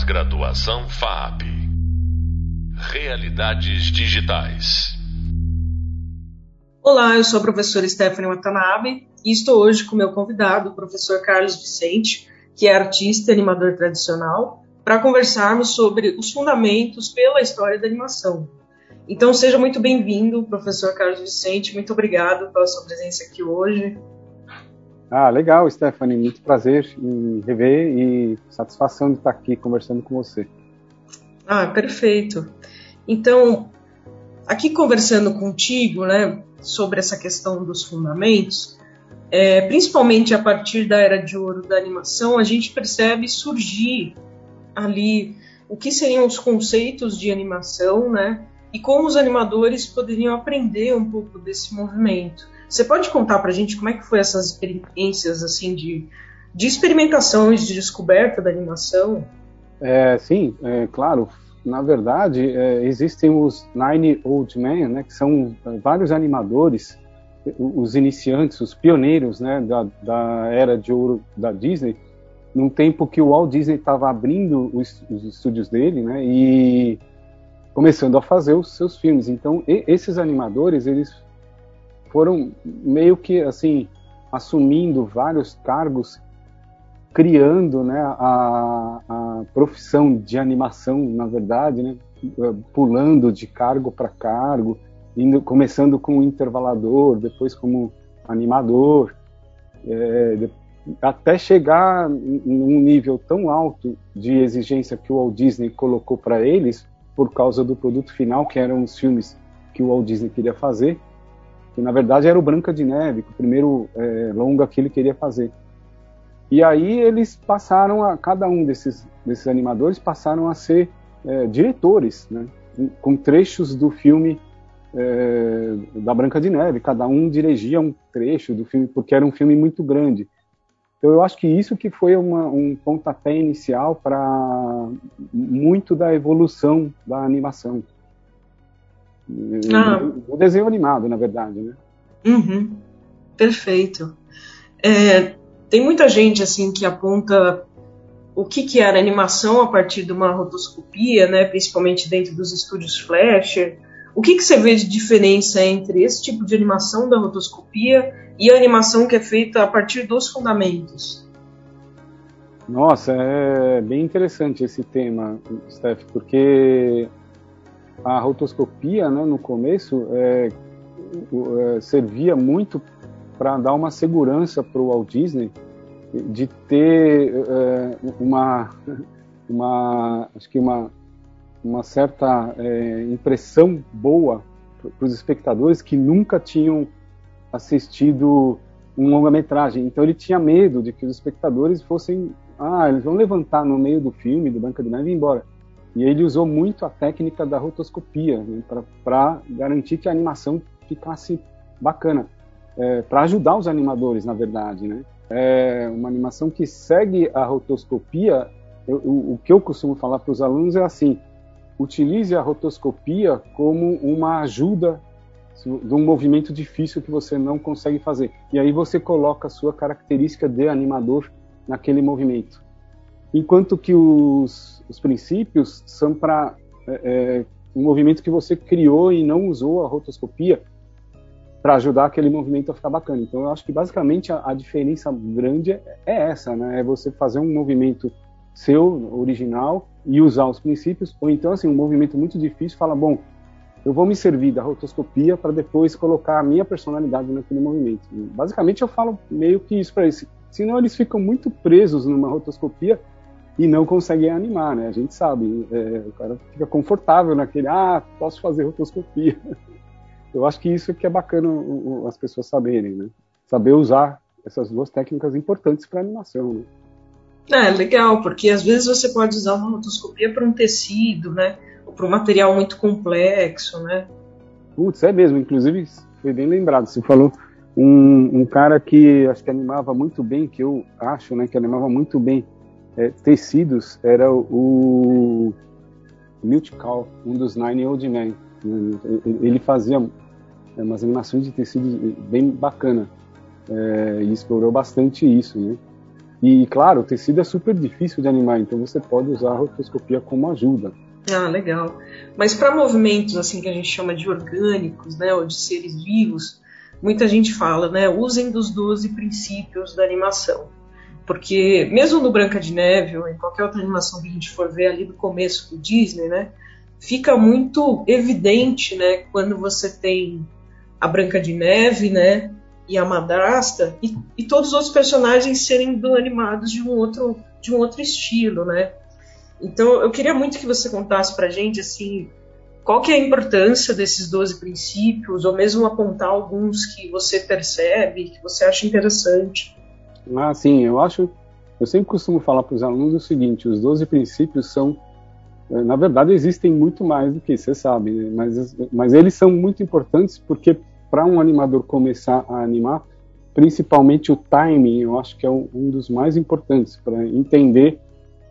Pós-graduação FAP. Realidades digitais. Olá, eu sou a professora Stephanie Watanabe e estou hoje com meu convidado, o professor Carlos Vicente, que é artista e animador tradicional, para conversarmos sobre os fundamentos pela história da animação. Então, seja muito bem-vindo, professor Carlos Vicente. Muito obrigado pela sua presença aqui hoje. Ah, legal, Stephanie. Muito prazer em rever e satisfação de estar aqui conversando com você. Ah, perfeito. Então, aqui conversando contigo, né, sobre essa questão dos fundamentos, é, principalmente a partir da era de ouro da animação, a gente percebe surgir ali o que seriam os conceitos de animação, né, e como os animadores poderiam aprender um pouco desse movimento. Você pode contar para a gente como é que foi essas experiências assim de, de experimentação e de descoberta da animação? É, sim, é, claro. Na verdade, é, existem os Nine Old Men, né, que são vários animadores, os iniciantes, os pioneiros né, da, da era de ouro da Disney, num tempo que o Walt Disney estava abrindo os, os, estúdios dele, né, e começando a fazer os seus filmes. Então, e, esses animadores, eles foram meio que assim assumindo vários cargos, criando né, a, a profissão de animação, na verdade, né, pulando de cargo para cargo, indo, começando como intervalador, depois como animador, é, até chegar num nível tão alto de exigência que o Walt Disney colocou para eles, por causa do produto final, que eram os filmes que o Walt Disney queria fazer, que na verdade era o Branca de Neve, o primeiro é, longa que ele queria fazer. E aí eles passaram a, cada um desses, desses animadores passaram a ser é, diretores, né, com trechos do filme é, da Branca de Neve, cada um dirigia um trecho do filme, porque era um filme muito grande. Então eu acho que isso que foi uma, um pontapé inicial para muito da evolução da animação. Ah. O desenho animado, na verdade, né? Uhum. Perfeito. É, tem muita gente assim que aponta o que, que era animação a partir de uma rotoscopia, né? Principalmente dentro dos estúdios Flash. O que, que você vê de diferença entre esse tipo de animação da rotoscopia e a animação que é feita a partir dos fundamentos? Nossa, é bem interessante esse tema, Steph, porque a rotoscopia, né, no começo, é, é, servia muito para dar uma segurança para o Walt Disney de ter é, uma, uma, acho que uma, uma certa é, impressão boa para os espectadores que nunca tinham assistido um longa-metragem. Então ele tinha medo de que os espectadores fossem, ah, eles vão levantar no meio do filme do Branca de Neve e ir embora. E ele usou muito a técnica da rotoscopia né, para garantir que a animação ficasse bacana, é, para ajudar os animadores, na verdade. Né? É uma animação que segue a rotoscopia. Eu, o, o que eu costumo falar para os alunos é assim: utilize a rotoscopia como uma ajuda de um movimento difícil que você não consegue fazer. E aí você coloca a sua característica de animador naquele movimento. Enquanto que os, os princípios são para é, é, um movimento que você criou e não usou a rotoscopia para ajudar aquele movimento a ficar bacana. Então, eu acho que basicamente a, a diferença grande é, é essa, né? É você fazer um movimento seu, original, e usar os princípios, ou então, assim, um movimento muito difícil, fala, bom, eu vou me servir da rotoscopia para depois colocar a minha personalidade naquele movimento. Basicamente, eu falo meio que isso para eles. Senão, eles ficam muito presos numa rotoscopia e não conseguem animar, né? A gente sabe, é, o cara fica confortável naquele, ah, posso fazer rotoscopia. Eu acho que isso que é bacana as pessoas saberem, né? Saber usar essas duas técnicas importantes para animação, né? É, legal, porque às vezes você pode usar uma rotoscopia para um tecido, né? Ou para um material muito complexo, né? Putz, é mesmo. Inclusive, foi bem lembrado. Você falou um, um cara que acho que animava muito bem, que eu acho, né? Que animava muito bem é, tecidos era o Milt um dos Nine Old Men. Ele fazia é, umas animações de tecidos bem bacana é, e explorou bastante isso, né? E, claro, o tecido é super difícil de animar, então você pode usar a rotoscopia como ajuda. Ah, legal. Mas para movimentos assim que a gente chama de orgânicos, né, ou de seres vivos, muita gente fala, né, usem dos 12 princípios da animação. Porque mesmo no Branca de Neve ou em qualquer outra animação que a gente for ver ali do começo do Disney, né, fica muito evidente, né, quando você tem a Branca de Neve, né, e a madrasta e, e todos os outros personagens serem animados de um outro de um outro estilo, né? Então eu queria muito que você contasse pra gente assim, qual que é a importância desses 12 princípios, ou mesmo apontar alguns que você percebe, que você acha interessante. Ah, sim, eu acho, eu sempre costumo falar para os alunos o seguinte, os 12 princípios são eh, na verdade existem muito mais do que você sabe, né? mas, mas eles são muito importantes porque para um animador começar a animar, principalmente o timing, eu acho que é um dos mais importantes para entender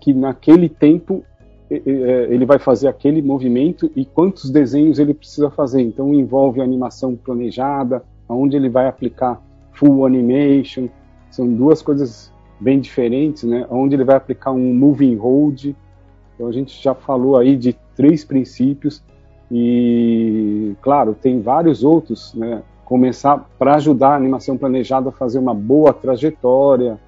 que naquele tempo ele vai fazer aquele movimento e quantos desenhos ele precisa fazer. Então envolve animação planejada, aonde ele vai aplicar full animation, são duas coisas bem diferentes, né? Onde ele vai aplicar um moving hold. Então a gente já falou aí de três princípios e, claro, tem vários outros, né? Começar para ajudar a animação planejada a fazer uma boa trajetória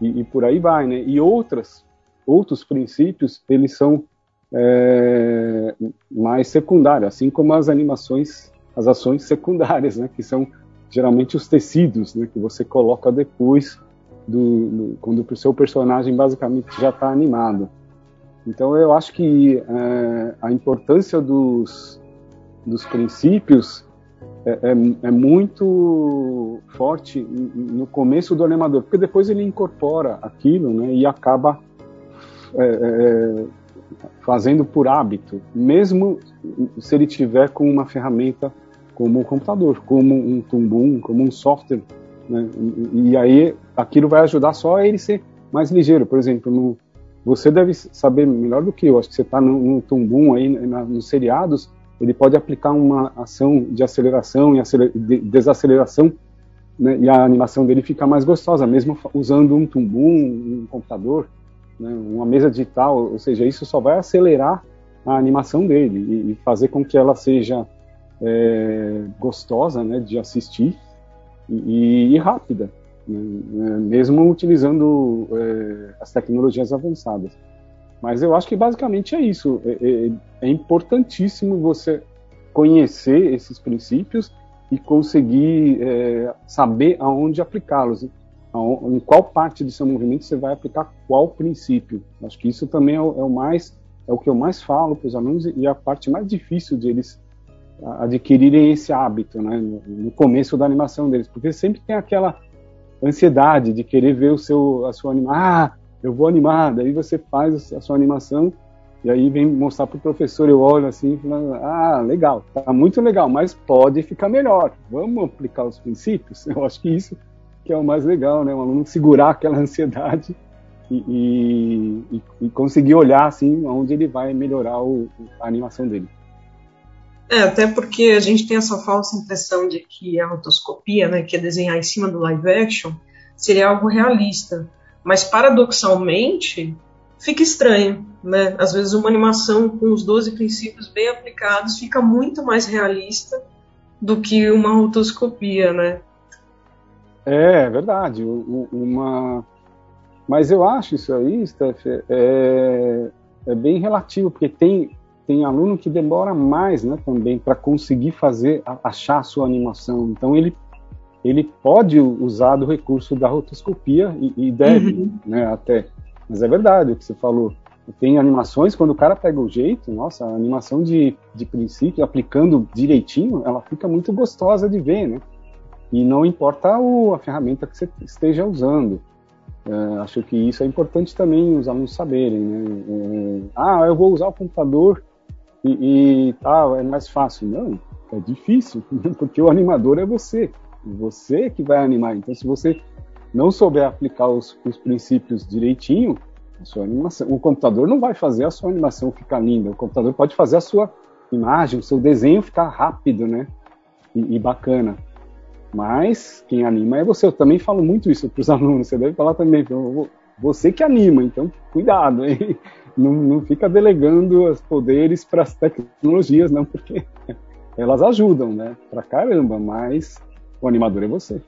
e, e, por aí vai, né? E outras, outros princípios, eles são é, mais secundários, assim como as animações, as ações secundárias, né? Que são geralmente os tecidos, né? Que você coloca depois do, do quando o seu personagem basicamente já está animado. Então eu acho que é, a importância dos, dos princípios é, é, é, muito forte no começo do animador, porque depois ele incorpora aquilo né, e acaba é, é, fazendo por hábito, mesmo se ele tiver com uma ferramenta como um computador, como um tumbum, como um software, né, e, aí aquilo vai ajudar só ele ser mais ligeiro. Por exemplo, no, você deve saber melhor do que eu. Acho que você está no, no tumbum aí, na, nos seriados, ele pode aplicar uma ação de aceleração e aceler, de, desaceleração, né, e a animação dele fica mais gostosa, mesmo usando um tumbum, um computador, né, uma mesa digital. Ou seja, isso só vai acelerar a animação dele e, e fazer com que ela seja é, gostosa né, de assistir e, e rápida né, né, mesmo utilizando é, as tecnologias avançadas. Mas eu acho que basicamente é isso. É, é, é importantíssimo você conhecer esses princípios e conseguir é, saber aonde aplicá-los, em qual parte do seu movimento você vai aplicar qual princípio. Acho que isso também é o, é o mais é o que eu mais falo para os alunos e a parte mais difícil de eles adquirirem esse hábito, né, no começo da animação deles, porque sempre tem aquela ansiedade de querer ver o seu, a sua animação. Ah, eu vou animar. Daí você faz a sua animação e aí vem mostrar para o professor. Eu olho assim, falando: Ah, legal, tá muito legal, mas pode ficar melhor. Vamos aplicar os princípios. Eu acho que isso que é o mais legal, né? O aluno segurar aquela ansiedade e, e, e conseguir olhar assim onde ele vai melhorar o, a animação dele. É, até porque a gente tem essa falsa impressão de que a rotoscopia, né, que é desenhar em cima do live action, seria algo realista. Mas paradoxalmente, fica estranho, né? Às vezes uma animação com os 12 princípios bem aplicados fica muito mais realista do que uma rotoscopia, né? É, é verdade. Uma... Mas eu acho isso aí, Steph, é, é bem relativo, porque tem, tem aluno que demora mais, né, também para conseguir fazer achar a sua animação. Então ele ele pode usar do recurso da rotoscopia e, e deve, uhum. né, até. Mas é verdade o que você falou. Tem animações quando o cara pega o jeito, nossa, a animação de, de princípio, aplicando direitinho, ela fica muito gostosa de ver, né? E não importa o, a ferramenta que você esteja usando. É, acho que isso é importante também os alunos saberem, né? É, ah, eu vou usar o computador e, e tal, é mais fácil. Não, é difícil, porque o animador é você. Você que vai animar. Então, se você não souber aplicar os, os princípios direitinho, a sua animação, o computador não vai fazer a sua animação ficar linda. O computador pode fazer a sua imagem, o seu desenho ficar rápido, né? E, e bacana. Mas quem anima é você. Eu também falo muito isso para os alunos. Você deve falar também. Você que anima, então cuidado, hein? Não, não fica delegando os poderes para as tecnologias, não, porque elas ajudam, né? Pra caramba, mas o animador é você.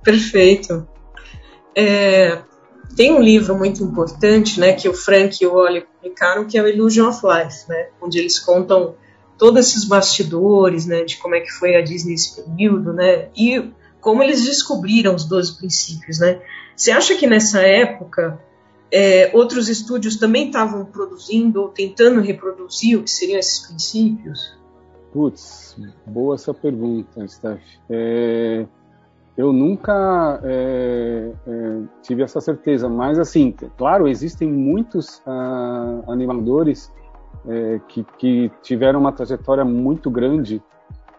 Perfeito. É, tem um livro muito importante, né, que o Frank e o Oli publicaram, que é o Illusion of Life, né, onde eles contam todos esses bastidores, né, de como é que foi a Disney nesse período, né, e como eles descobriram os 12 princípios, né. Você acha que nessa época é, outros estúdios também estavam produzindo ou tentando reproduzir o que seriam esses princípios? Putz, boa essa pergunta, Steph. É, eu nunca é, é, tive essa certeza, mas assim, claro, existem muitos ah, animadores é, que, que, tiveram uma trajetória muito grande,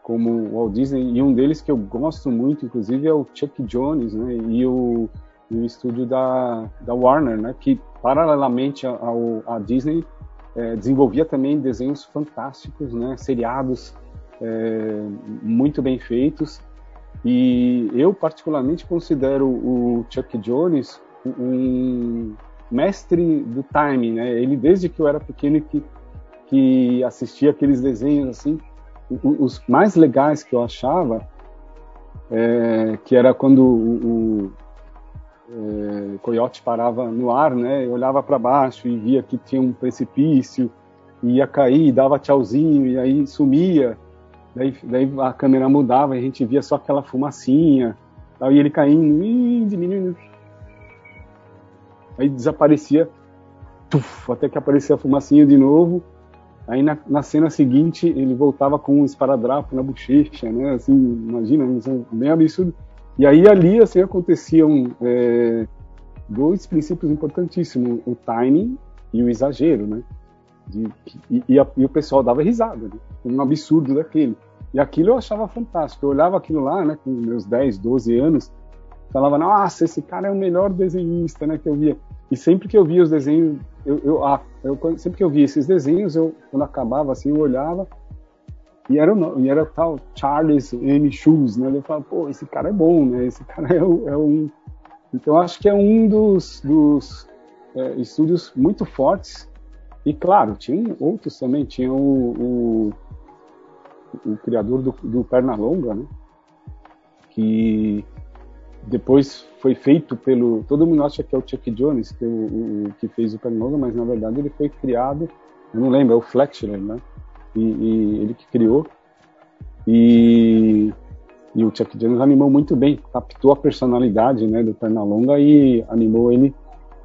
como o Walt Disney, e um deles que eu gosto muito, inclusive, é o Chuck Jones, né, e o, e o estúdio da, da Warner, né, que paralelamente ao, à Disney é, desenvolvia também desenhos fantásticos, né, seriados é, muito bem feitos, e eu, particularmente, considero o Chuck Jones um mestre do timing, né? Ele, desde que eu era pequeno, que, que assistia aqueles desenhos, assim, os mais legais que eu achava, é, que era quando o, é, Coyote parava no ar, né? Eu olhava para baixo e via que tinha um precipício, ia cair, dava tchauzinho e aí sumia. Daí, daí a câmera mudava e a gente via só aquela fumacinha, tal, e ele caindo, ih, diminuindo. Aí desaparecia, tuf, até que aparecia a fumacinha de novo. Aí na, na, cena seguinte ele voltava com um esparadrapo na bochecha, né? Assim, imagina, bem absurdo. E aí ali assim aconteciam é, dois princípios importantíssimos: o timing e o exagero, né? De, e, e, a, e, o pessoal dava risada, né? um absurdo daquele. E aquilo eu achava fantástico. Eu olhava aquilo lá, né, com meus 10, 12 anos, falava, nossa, esse cara é o melhor desenhista, né, que eu via. E sempre que eu via os desenhos, eu, eu, ah, eu sempre que eu via esses desenhos, eu quando acabava assim, eu olhava e era o e era tal Charles M. Schulz, né? Eu falava, pô, esse cara é bom, né? Esse cara é, é um então acho que é um dos, dos é, estúdios muito fortes e claro, tinha outros também, tinha o, o, o criador do, do Pernalonga, né? Que depois foi feito pelo. Todo mundo acha que é o Chuck Jones que, o, o que fez o Pernalonga, mas na verdade ele foi criado, eu não lembro, é o Fletcher, né? E, e ele que criou. E, e o Chuck Jones animou muito bem, captou a personalidade né, do Pernalonga e animou ele,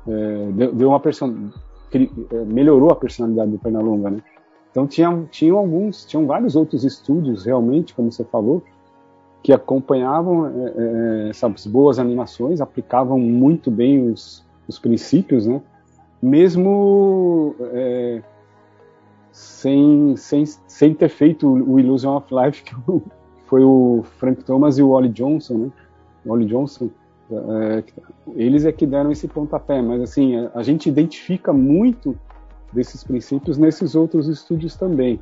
é, deu, deu uma personalidade é, melhorou a personalidade do Pernalonga, né? Então tinha, tinham alguns, tinham vários outros estúdios realmente, como você falou, que acompanhavam é, é, essas boas animações, aplicavam muito bem os, os princípios, né? Mesmo é, sem, sem, sem ter feito o Illusion of Life, que foi o Frank Thomas e o Ollie Johnson, né? O Ollie Johnson, é, eles é que deram esse pontapé, mas assim, a, a, gente identifica muito desses princípios nesses outros estúdios também.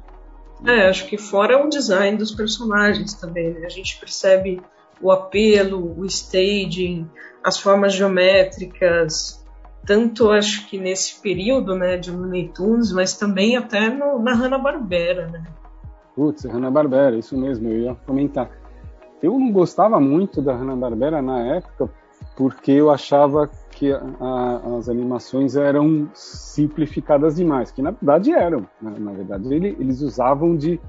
É, acho que fora o design dos personagens também, né? a gente percebe o apelo, o staging, as formas geométricas, tanto acho que nesse período, né, de Looney Tunes, mas também até no, na Hanna-Barbera, né? Putz, Hanna-Barbera, isso mesmo, eu ia comentar. Eu não gostava muito da Hanna-Barbera na época porque eu achava que a, as animações eram simplificadas demais, que na verdade eram. Né? Na verdade, ele, eles usavam de,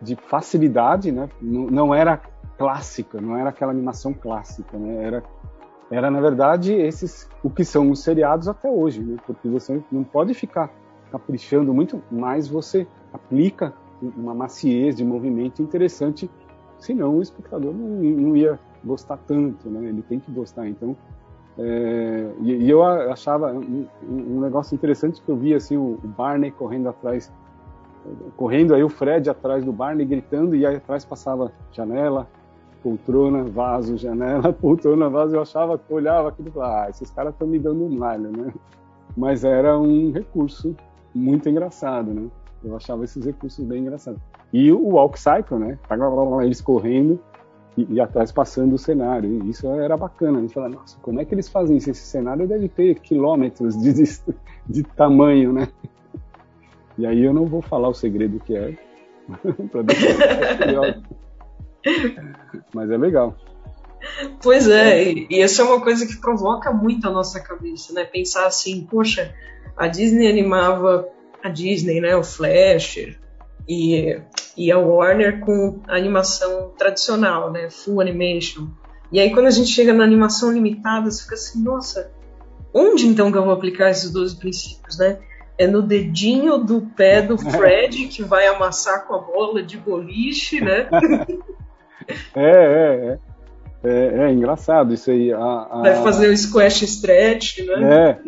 de facilidade, né? Não, não, era clássica, não era aquela animação clássica, né? Era, era na verdade esses o que são os seriados até hoje, né? Porque você não pode ficar caprichando muito, mas você aplica uma maciez de movimento interessante senão o espectador não, não ia gostar tanto, né? Ele tem que gostar, então. É, e, e, eu achava um, um, negócio interessante que eu via assim o, Barney correndo atrás, correndo aí o Fred atrás do Barney gritando e aí atrás passava janela, poltrona, vaso, janela, poltrona, vaso. Eu achava, olhava aquilo e falava, ah, esses caras estão me dando um malho, né? Mas era um recurso muito engraçado, né? Eu achava esses recursos bem engraçados. E o Walk Cycle, né? Eles correndo e, e, atrás passando o cenário. E isso era bacana. A gente fala, nossa, como é que eles fazem isso? Esse cenário deve ter quilômetros de, de, tamanho, né? E aí eu não vou falar o segredo que é, para deixar Mas é legal. Pois é, e, e isso é uma coisa que provoca muito a nossa cabeça, né? Pensar assim, poxa, a Disney animava a Disney, né? O Flash e, e a Warner com animação tradicional, né? Full animation. E aí quando a gente chega na animação limitada, você fica assim, nossa, onde então que eu vou aplicar esses 12 princípios, né? É no dedinho do pé do Fred que vai amassar com a bola de boliche, né? é, é, é. É, é, engraçado isso aí. A, a... Vai fazer o squash stretch, né? É,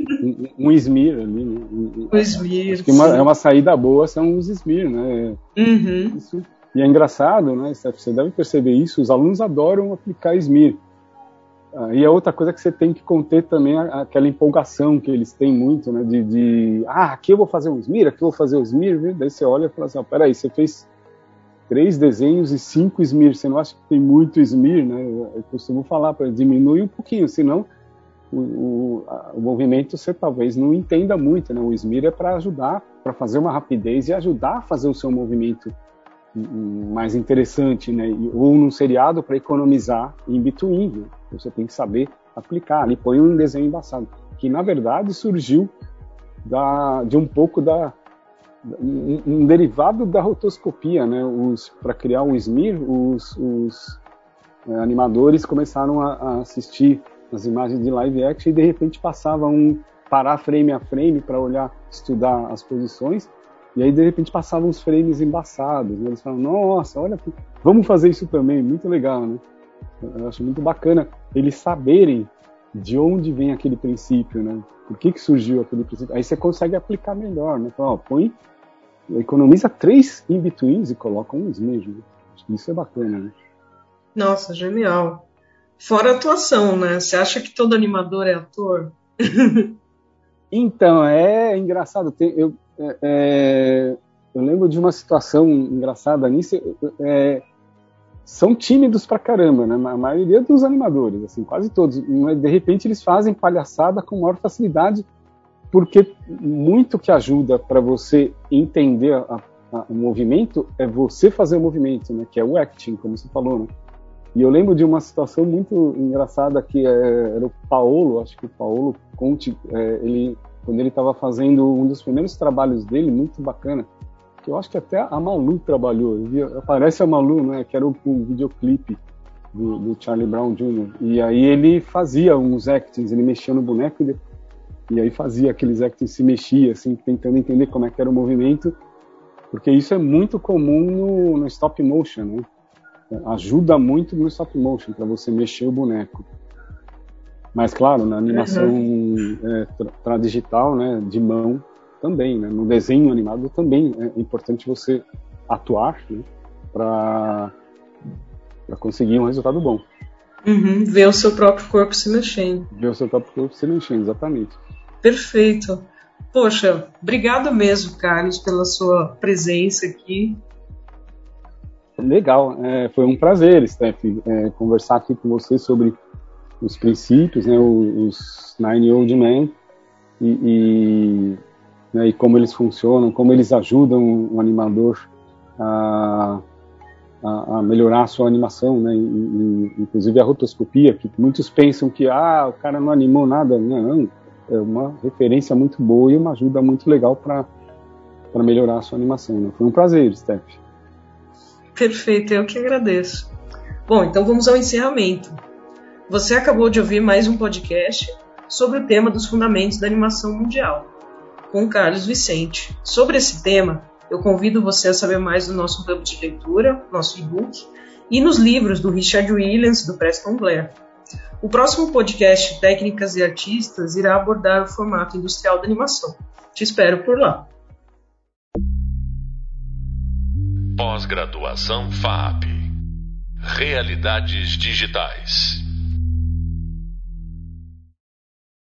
um, um smear ali. Né? Um, um smear. Acho que uma, é uma saída boa são os smear, né? Uhum. Isso. E é engraçado, né, Steph? Você deve perceber isso, os alunos adoram aplicar smear. Ah, e a outra coisa que você tem que conter também é aquela empolgação que eles têm muito, né? De, de ah, aqui eu vou fazer um smear, aqui eu vou fazer um viu? daí você olha e fala assim, oh, peraí, você fez três desenhos e cinco smear. Você não acha que tem muito smear, né? Eu costumo falar para diminuir um pouquinho, senão o, o, a, o, movimento você talvez não entenda muito, né? O smear é para ajudar, para fazer uma rapidez e ajudar a fazer o seu movimento mais interessante, né? Ou num seriado para economizar em between. Né? Você tem que saber aplicar. Ali põe um desenho embaçado, que na verdade surgiu da, de um pouco da um, um derivado da rotoscopia, né? Para criar o SMIR, os, os é, animadores começaram a, a, assistir as imagens de live action e de repente passava um parar frame a frame para olhar, estudar as posições e aí de repente passavam uns frames embaçados. Né? Eles falavam, nossa, olha, vamos fazer isso também, muito legal, né? Eu acho muito bacana eles saberem de onde vem aquele princípio, né? Por que, que surgiu aquele princípio? Aí você consegue aplicar melhor, né? Então, ó, põe economiza três in-betweens e coloca uns mesmo. Isso é bacana, né? Nossa, genial. Fora a atuação, né? Você acha que todo animador é ator? então, é engraçado. Tem, eu, é, é, eu lembro de uma situação engraçada nisso. É, são tímidos pra caramba, né? A maioria dos animadores, assim, quase todos. De repente eles fazem palhaçada com maior facilidade porque muito que ajuda para você entender a, a, o movimento é você fazer o movimento, né? Que é o acting, como você falou, né? E eu lembro de uma situação muito engraçada que é, era o Paulo, acho que o Paulo Conte, é, ele quando ele estava fazendo um dos primeiros trabalhos dele, muito bacana, que eu acho que até a Malu trabalhou, aparece a Malu, né? Que era o, o videoclipe do, do, Charlie Brown Jr. E aí ele fazia uns actings, ele mexia no boneco e e aí fazia aqueles actings se mexia, assim, tentando entender como é que era o movimento, porque isso é muito comum no, no stop motion, né? Ajuda muito no stop motion para você mexer o boneco. Mas claro, na animação uhum. é, né, de mão também, né? No desenho animado também é importante você atuar né, para para conseguir um resultado bom. Uhum, ver o seu próprio corpo se mexendo. Ver o seu próprio corpo se mexendo, exatamente. Perfeito. Poxa, obrigado mesmo, Carlos, pela sua presença aqui. Legal, é, foi um prazer, Steph, é, conversar aqui com você sobre os princípios, né, os Nine Old Men e, e, né, e como eles funcionam, como eles ajudam o animador a, a, a melhorar a sua animação, né, e, inclusive a rotoscopia, que muitos pensam que ah, o cara não animou nada, não, é uma referência muito boa e uma ajuda muito legal para melhorar a sua animação. Né? Foi um prazer, Steph. Perfeito, eu que agradeço. Bom, então vamos ao encerramento. Você acabou de ouvir mais um podcast sobre o tema dos fundamentos da animação mundial, com Carlos Vicente. Sobre esse tema, eu convido você a saber mais do nosso hub de leitura, nosso e-book, e nos livros do Richard Williams, do Preston Blair. O próximo podcast Técnicas e Artistas irá abordar o formato industrial da animação. Te espero por lá. Pós-graduação FAP Realidades Digitais